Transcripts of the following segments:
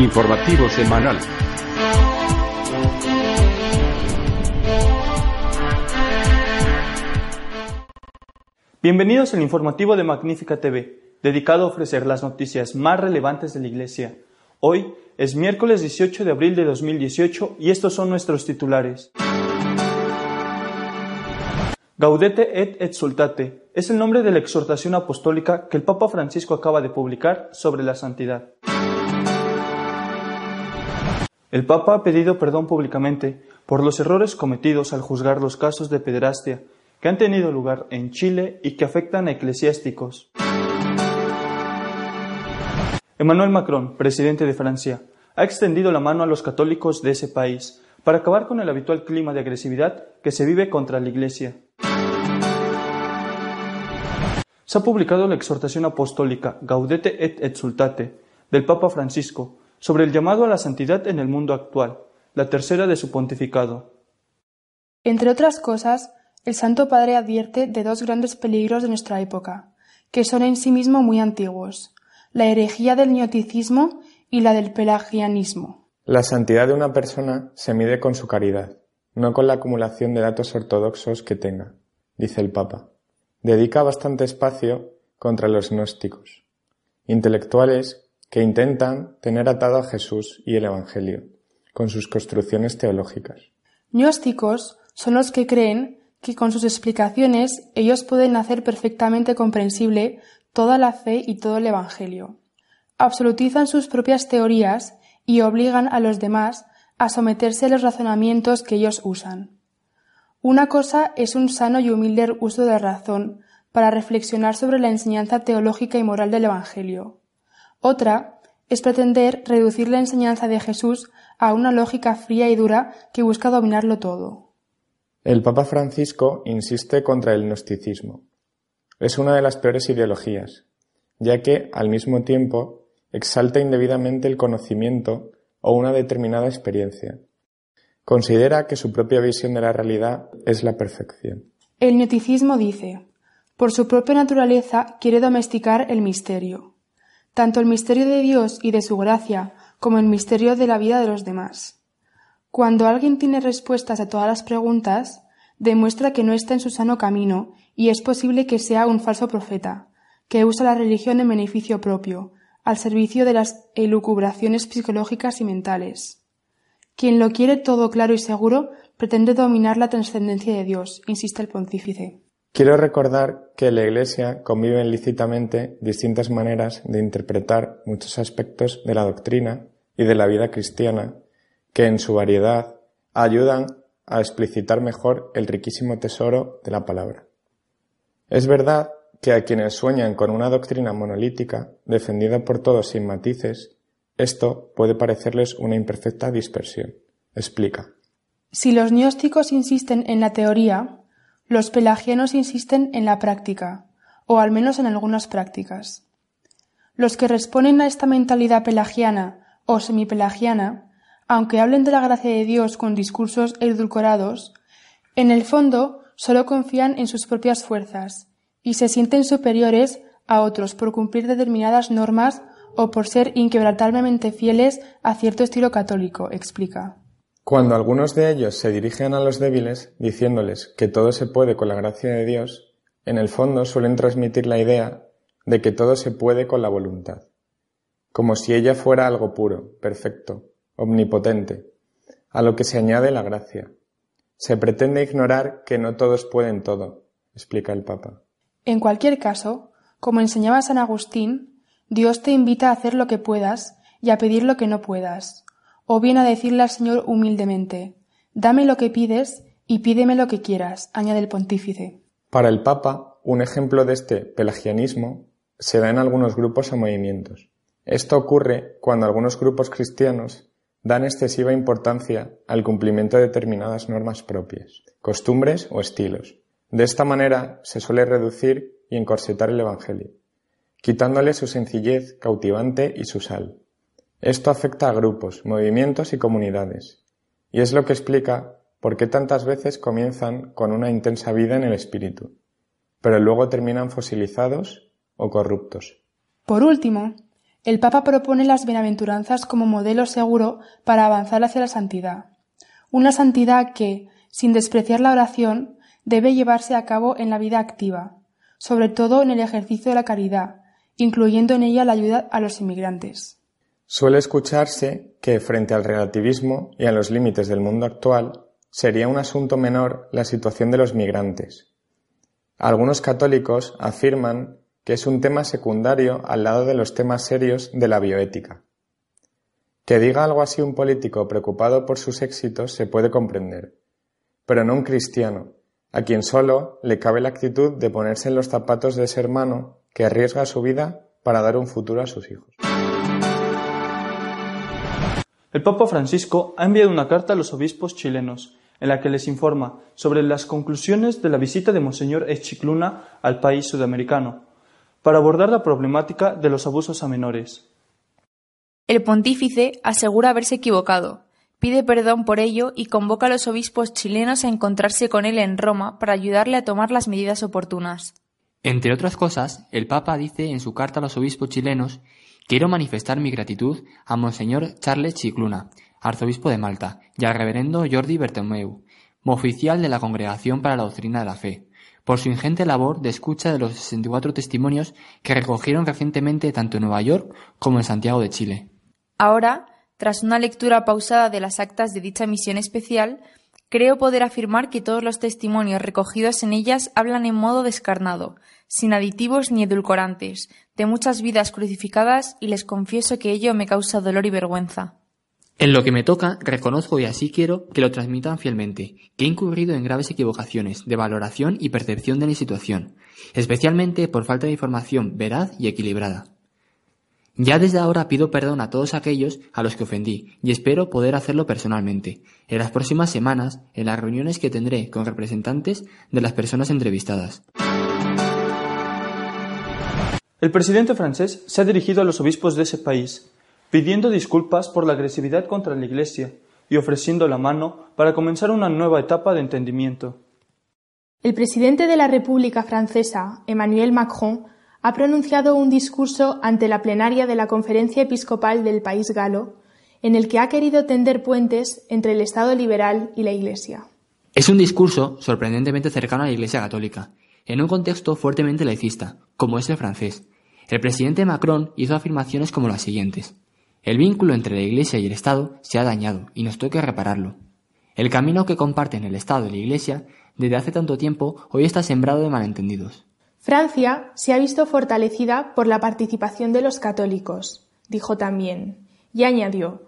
Informativo semanal. Bienvenidos al informativo de Magnífica TV, dedicado a ofrecer las noticias más relevantes de la Iglesia. Hoy es miércoles 18 de abril de 2018 y estos son nuestros titulares. Gaudete et exultate es el nombre de la exhortación apostólica que el Papa Francisco acaba de publicar sobre la santidad. El Papa ha pedido perdón públicamente por los errores cometidos al juzgar los casos de pederastia que han tenido lugar en Chile y que afectan a eclesiásticos. Emmanuel Macron, presidente de Francia, ha extendido la mano a los católicos de ese país para acabar con el habitual clima de agresividad que se vive contra la Iglesia. Se ha publicado la exhortación apostólica Gaudete et Exultate del Papa Francisco sobre el llamado a la santidad en el mundo actual, la tercera de su pontificado. Entre otras cosas, el Santo Padre advierte de dos grandes peligros de nuestra época, que son en sí mismo muy antiguos, la herejía del neoticismo y la del pelagianismo. La santidad de una persona se mide con su caridad, no con la acumulación de datos ortodoxos que tenga, dice el Papa. Dedica bastante espacio contra los gnósticos, intelectuales que intentan tener atado a Jesús y el Evangelio, con sus construcciones teológicas. Gnósticos son los que creen que con sus explicaciones ellos pueden hacer perfectamente comprensible toda la fe y todo el Evangelio. Absolutizan sus propias teorías y obligan a los demás a someterse a los razonamientos que ellos usan. Una cosa es un sano y humilde uso de razón para reflexionar sobre la enseñanza teológica y moral del Evangelio. Otra es pretender reducir la enseñanza de Jesús a una lógica fría y dura que busca dominarlo todo. El Papa Francisco insiste contra el gnosticismo. Es una de las peores ideologías, ya que, al mismo tiempo, exalta indebidamente el conocimiento o una determinada experiencia. Considera que su propia visión de la realidad es la perfección. El gnoticismo dice, por su propia naturaleza quiere domesticar el misterio, tanto el misterio de Dios y de su gracia como el misterio de la vida de los demás. Cuando alguien tiene respuestas a todas las preguntas, demuestra que no está en su sano camino y es posible que sea un falso profeta, que usa la religión en beneficio propio, al servicio de las elucubraciones psicológicas y mentales. Quien lo quiere todo claro y seguro pretende dominar la trascendencia de Dios, insiste el pontífice. Quiero recordar que en la Iglesia conviven lícitamente distintas maneras de interpretar muchos aspectos de la doctrina y de la vida cristiana que en su variedad ayudan a explicitar mejor el riquísimo tesoro de la palabra. Es verdad que a quienes sueñan con una doctrina monolítica, defendida por todos sin matices, esto puede parecerles una imperfecta dispersión. Explica. Si los gnósticos insisten en la teoría, los pelagianos insisten en la práctica, o al menos en algunas prácticas. Los que responden a esta mentalidad pelagiana o semipelagiana, aunque hablen de la gracia de Dios con discursos edulcorados, en el fondo solo confían en sus propias fuerzas y se sienten superiores a otros por cumplir determinadas normas o por ser inquebrantablemente fieles a cierto estilo católico, explica. Cuando algunos de ellos se dirigen a los débiles diciéndoles que todo se puede con la gracia de Dios, en el fondo suelen transmitir la idea de que todo se puede con la voluntad, como si ella fuera algo puro, perfecto, omnipotente, a lo que se añade la gracia. Se pretende ignorar que no todos pueden todo, explica el Papa. En cualquier caso, como enseñaba San Agustín, Dios te invita a hacer lo que puedas y a pedir lo que no puedas, o bien a decirle al Señor humildemente, dame lo que pides y pídeme lo que quieras, añade el pontífice. Para el Papa, un ejemplo de este pelagianismo se da en algunos grupos o movimientos, Esto ocurre cuando algunos grupos cristianos dan excesiva importancia al cumplimiento de determinadas normas propias, costumbres o estilos. De esta manera se suele reducir y encorsetar el Evangelio, quitándole su sencillez cautivante y su sal. Esto afecta a grupos, movimientos y comunidades, y es lo que explica por qué tantas veces comienzan con una intensa vida en el espíritu, pero luego terminan fosilizados o corruptos. Por último, el Papa propone las bienaventuranzas como modelo seguro para avanzar hacia la santidad. Una santidad que, sin despreciar la oración, debe llevarse a cabo en la vida activa, sobre todo en el ejercicio de la caridad, incluyendo en ella la ayuda a los inmigrantes. Suele escucharse que, frente al relativismo y a los límites del mundo actual, sería un asunto menor la situación de los migrantes. Algunos católicos afirman que es un tema secundario al lado de los temas serios de la bioética. Que diga algo así un político preocupado por sus éxitos se puede comprender, pero no un cristiano, a quien solo le cabe la actitud de ponerse en los zapatos de ese hermano que arriesga su vida para dar un futuro a sus hijos. El Papa Francisco ha enviado una carta a los obispos chilenos en la que les informa sobre las conclusiones de la visita de Monseñor Echicluna al país sudamericano, para abordar la problemática de los abusos a menores. El pontífice asegura haberse equivocado, pide perdón por ello y convoca a los obispos chilenos a encontrarse con él en Roma para ayudarle a tomar las medidas oportunas. Entre otras cosas, el Papa dice en su carta a los obispos chilenos Quiero manifestar mi gratitud a Monseñor Charles Chicluna, arzobispo de Malta, y al reverendo Jordi Bertomeu, oficial de la Congregación para la Doctrina de la Fe, por su ingente labor de escucha de los 64 testimonios que recogieron recientemente tanto en Nueva York como en Santiago de Chile. Ahora, tras una lectura pausada de las actas de dicha misión especial, creo poder afirmar que todos los testimonios recogidos en ellas hablan en modo descarnado, sin aditivos ni edulcorantes, de muchas vidas crucificadas y les confieso que ello me causa dolor y vergüenza. En lo que me toca, reconozco y así quiero que lo transmitan fielmente, que he incurrido en graves equivocaciones de valoración y percepción de mi situación, especialmente por falta de información veraz y equilibrada. Ya desde ahora pido perdón a todos aquellos a los que ofendí y espero poder hacerlo personalmente, en las próximas semanas, en las reuniones que tendré con representantes de las personas entrevistadas. El presidente francés se ha dirigido a los obispos de ese país pidiendo disculpas por la agresividad contra la Iglesia y ofreciendo la mano para comenzar una nueva etapa de entendimiento. El presidente de la República Francesa, Emmanuel Macron, ha pronunciado un discurso ante la plenaria de la Conferencia Episcopal del país galo, en el que ha querido tender puentes entre el Estado liberal y la Iglesia. Es un discurso sorprendentemente cercano a la Iglesia católica, en un contexto fuertemente laicista, como es el francés. El presidente Macron hizo afirmaciones como las siguientes. El vínculo entre la Iglesia y el Estado se ha dañado y nos toca repararlo. El camino que comparten el Estado y la Iglesia desde hace tanto tiempo hoy está sembrado de malentendidos. Francia se ha visto fortalecida por la participación de los católicos, dijo también, y añadió,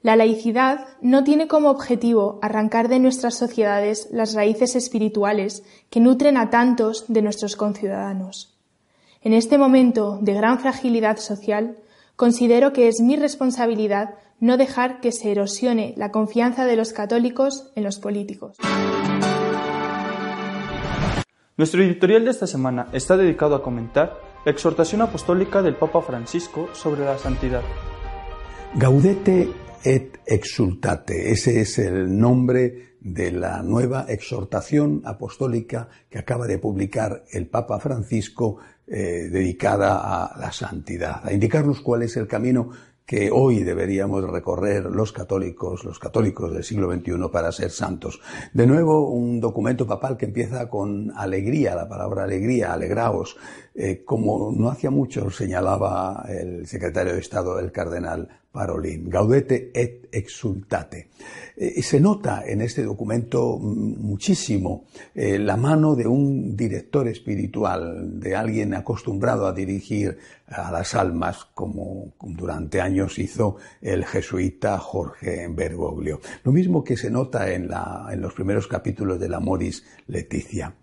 la laicidad no tiene como objetivo arrancar de nuestras sociedades las raíces espirituales que nutren a tantos de nuestros conciudadanos. En este momento de gran fragilidad social, considero que es mi responsabilidad no dejar que se erosione la confianza de los católicos en los políticos. Nuestro editorial de esta semana está dedicado a comentar la exhortación apostólica del Papa Francisco sobre la santidad. Gaudete et exultate, ese es el nombre de la nueva exhortación apostólica que acaba de publicar el Papa Francisco eh, dedicada a la santidad, a indicarnos cuál es el camino que hoy deberíamos recorrer los católicos, los católicos del siglo XXI para ser santos. De nuevo, un documento papal que empieza con alegría, la palabra alegría, alegraos, eh, como no hacía mucho señalaba el secretario de Estado, el cardenal Parolin, gaudete et exultate. Eh, se nota en este documento muchísimo eh, la mano de un director espiritual, de alguien acostumbrado a dirigir a las almas, como durante años hizo el jesuita Jorge Bergoglio. Lo mismo que se nota en, en los primeros capítulos de la Moris Leticia.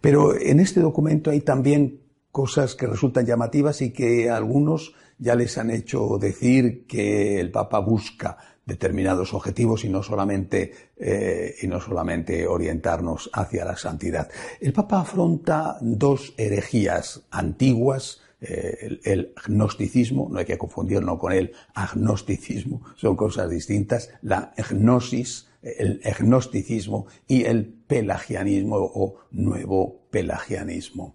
Pero en este documento hay también cosas que resultan llamativas y que algunos ya les han hecho decir que el Papa busca determinados objetivos y no solamente eh, y no solamente orientarnos hacia la santidad. El Papa afronta dos herejías antiguas eh, el, gnosticismo, no hay que confundirlo con el agnosticismo, son cosas distintas, la gnosis, el agnosticismo y el pelagianismo o nuevo pelagianismo.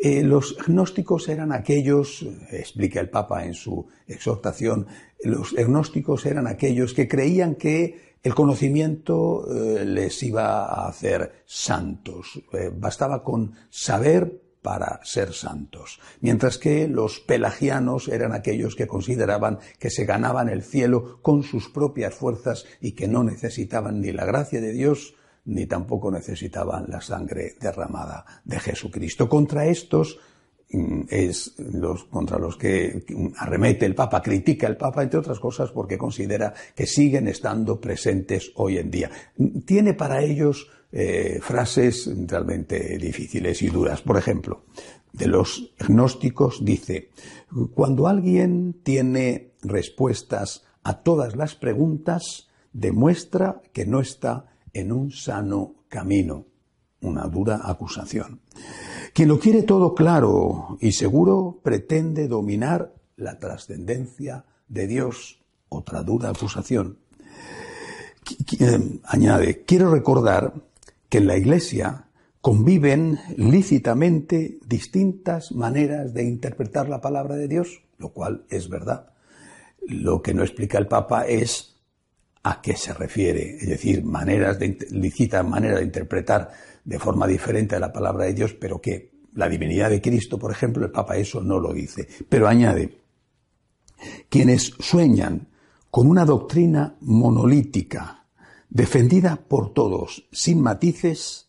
Eh, los gnósticos eran aquellos, explica el Papa en su exhortación, los gnósticos eran aquellos que creían que el conocimiento eh, les iba a hacer santos. bastaba con saber para ser santos, mientras que los pelagianos eran aquellos que consideraban que se ganaban el cielo con sus propias fuerzas y que no necesitaban ni la gracia de Dios ni tampoco necesitaban la sangre derramada de Jesucristo. Contra estos mm, es los contra los que arremete el Papa, critica el Papa, entre otras cosas, porque considera que siguen estando presentes hoy en día. Tiene para ellos eh, frases realmente difíciles y duras. Por ejemplo, de los gnósticos dice, cuando alguien tiene respuestas a todas las preguntas, demuestra que no está en un sano camino. Una dura acusación. Quien lo quiere todo claro y seguro pretende dominar la trascendencia de Dios. Otra dura acusación. Eh, añade, quiero recordar que en la Iglesia conviven lícitamente distintas maneras de interpretar la palabra de Dios, lo cual es verdad. Lo que no explica el Papa es a qué se refiere, es decir, maneras de lícita manera de interpretar de forma diferente la palabra de Dios, pero que la divinidad de Cristo, por ejemplo, el Papa eso no lo dice. Pero añade, quienes sueñan con una doctrina monolítica, defendida por todos, sin matices,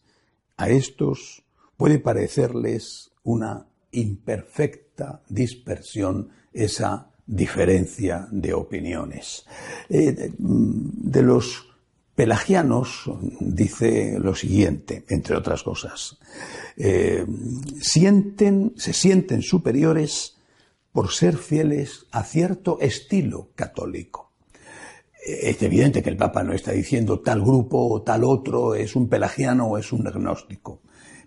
a estos puede parecerles una imperfecta dispersión esa diferencia de opiniones. Eh, de los pelagianos dice lo siguiente, entre otras cosas, eh, sienten, se sienten superiores por ser fieles a cierto estilo católico es evidente que el Papa no está diciendo tal grupo o tal otro es un pelagiano o es un agnóstico,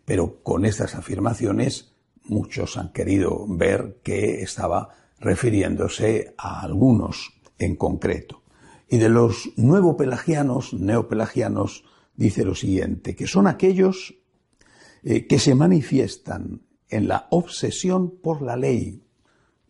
pero con estas afirmaciones muchos han querido ver que estaba refiriéndose a algunos en concreto. Y de los nuevo pelagianos, neopelagianos, dice lo siguiente, que son aquellos eh, que se manifiestan en la obsesión por la ley.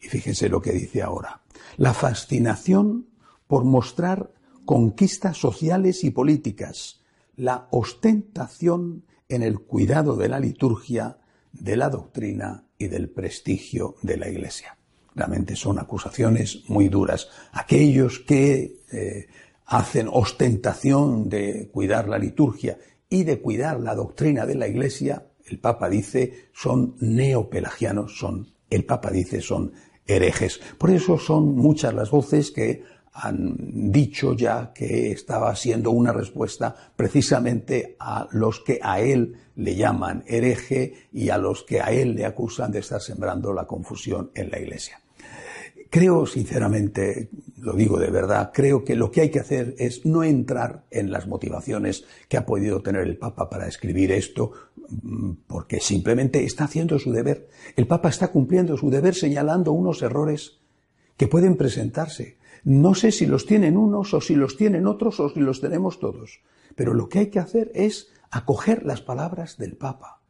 Y fíjense lo que dice ahora. La fascinación por mostrar conquistas sociales y políticas, la ostentación en el cuidado de la liturgia, de la doctrina y del prestigio de la Iglesia. Realmente son acusaciones muy duras. Aquellos que eh, hacen ostentación de cuidar la liturgia y de cuidar la doctrina de la Iglesia, el Papa dice, son neopelagianos, son, el Papa dice, son herejes. Por eso son muchas las voces que han dicho ya que estaba siendo una respuesta precisamente a los que a él le llaman hereje y a los que a él le acusan de estar sembrando la confusión en la Iglesia. Creo sinceramente, lo digo de verdad, creo que lo que hay que hacer es no entrar en las motivaciones que ha podido tener el Papa para escribir esto, mm, porque simplemente está haciendo su deber. El Papa está cumpliendo su deber señalando unos errores que pueden presentarse no sé si los tienen unos o si los tienen otros o si los tenemos todos, pero lo que hay que hacer es acoger las palabras del Papa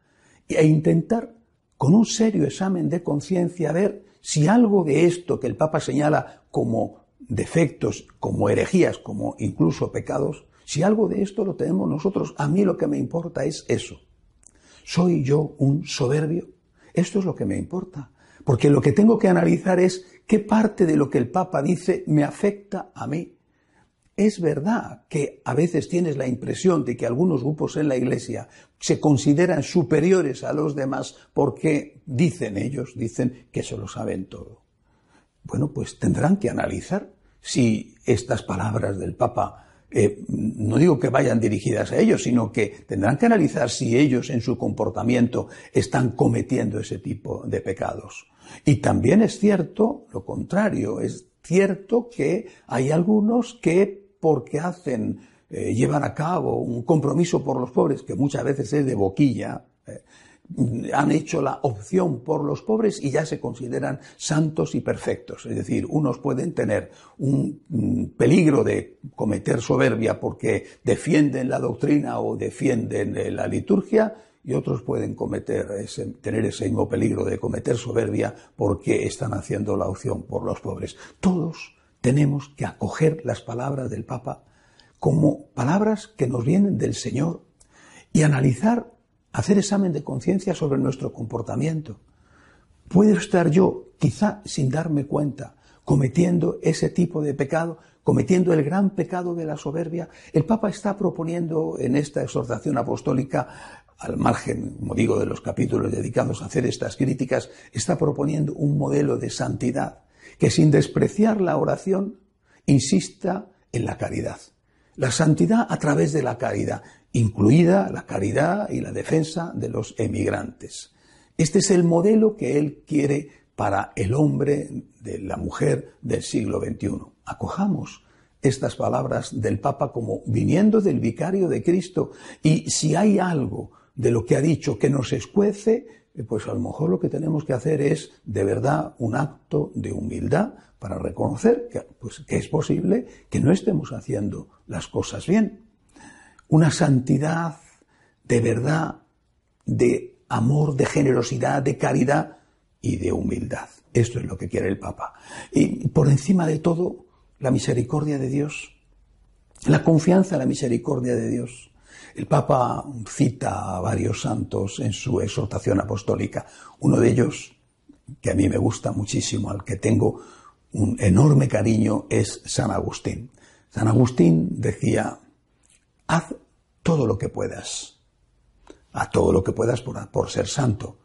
e intentar, con un serio examen de conciencia, ver si algo de esto que el Papa señala como defectos, como herejías, como incluso pecados, si algo de esto lo tenemos nosotros, a mí lo que me importa es eso. ¿Soy yo un soberbio? Esto es lo que me importa. Porque lo que tengo que analizar es ¿Qué parte de lo que el Papa dice me afecta a mí? Es verdad que a veces tienes la impresión de que algunos grupos en la Iglesia se consideran superiores a los demás porque dicen ellos, dicen que se lo saben todo. Bueno, pues tendrán que analizar si estas palabras del Papa eh, no digo que vayan dirigidas a ellos, sino que tendrán que analizar si ellos en su comportamiento están cometiendo ese tipo de pecados. Y también es cierto lo contrario, es cierto que hay algunos que porque hacen, eh, llevan a cabo un compromiso por los pobres, que muchas veces es de boquilla, eh, han hecho la opción por los pobres y ya se consideran santos y perfectos. Es decir, unos pueden tener un peligro de cometer soberbia porque defienden la doctrina o defienden eh, la liturgia y otros pueden cometer tener ese mismo peligro de cometer soberbia porque están haciendo la opción por los pobres. Todos tenemos que acoger las palabras del Papa como palabras que nos vienen del Señor y analizar hacer examen de conciencia sobre nuestro comportamiento. ¿Puedo estar yo, quizá sin darme cuenta, cometiendo ese tipo de pecado, cometiendo el gran pecado de la soberbia? El Papa está proponiendo en esta exhortación apostólica, al margen, como digo, de los capítulos dedicados a hacer estas críticas, está proponiendo un modelo de santidad que sin despreciar la oración insista en la caridad. La santidad a través de la caridad incluida la caridad y la defensa de los emigrantes. Este es el modelo que él quiere para el hombre, de la mujer del siglo XXI. Acojamos estas palabras del Papa como viniendo del vicario de Cristo y si hay algo de lo que ha dicho que nos escuece, pues a lo mejor lo que tenemos que hacer es de verdad un acto de humildad para reconocer que, pues, que es posible que no estemos haciendo las cosas bien una santidad de verdad, de amor, de generosidad, de caridad y de humildad. Esto es lo que quiere el Papa. Y por encima de todo, la misericordia de Dios, la confianza en la misericordia de Dios. El Papa cita a varios santos en su exhortación apostólica. Uno de ellos, que a mí me gusta muchísimo, al que tengo un enorme cariño, es San Agustín. San Agustín decía, haz todo lo que puedas, a todo lo que puedas por, por ser santo,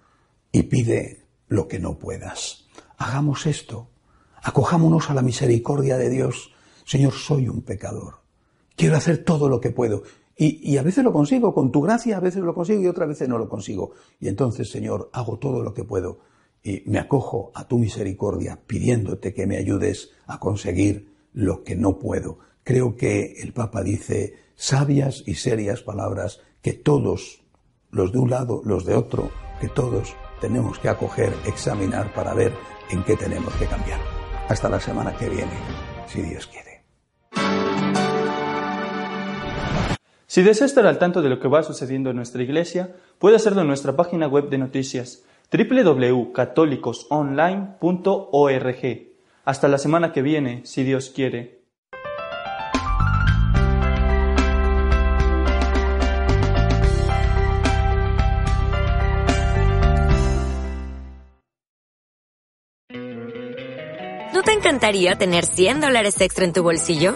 y pide lo que no puedas. Hagamos esto, acojámonos a la misericordia de Dios. Señor, soy un pecador. Quiero hacer todo lo que puedo. Y, a veces lo consigo, con tu gracia a veces lo consigo y otras veces no lo consigo. Y entonces, Señor, hago todo lo que puedo y me acojo a tu misericordia pidiéndote que me ayudes a conseguir lo que no puedo. Creo que el Papa dice sabias y serias palabras que todos, los de un lado, los de otro, que todos tenemos que acoger, examinar para ver en qué tenemos que cambiar. Hasta la semana que viene, si Dios quiere. Si desea estar al tanto de lo que va sucediendo en nuestra iglesia, puede hacerlo en nuestra página web de noticias www.católicosonline.org. Hasta la semana que viene, si Dios quiere. encantaría tener 100 dólares extra en tu bolsillo?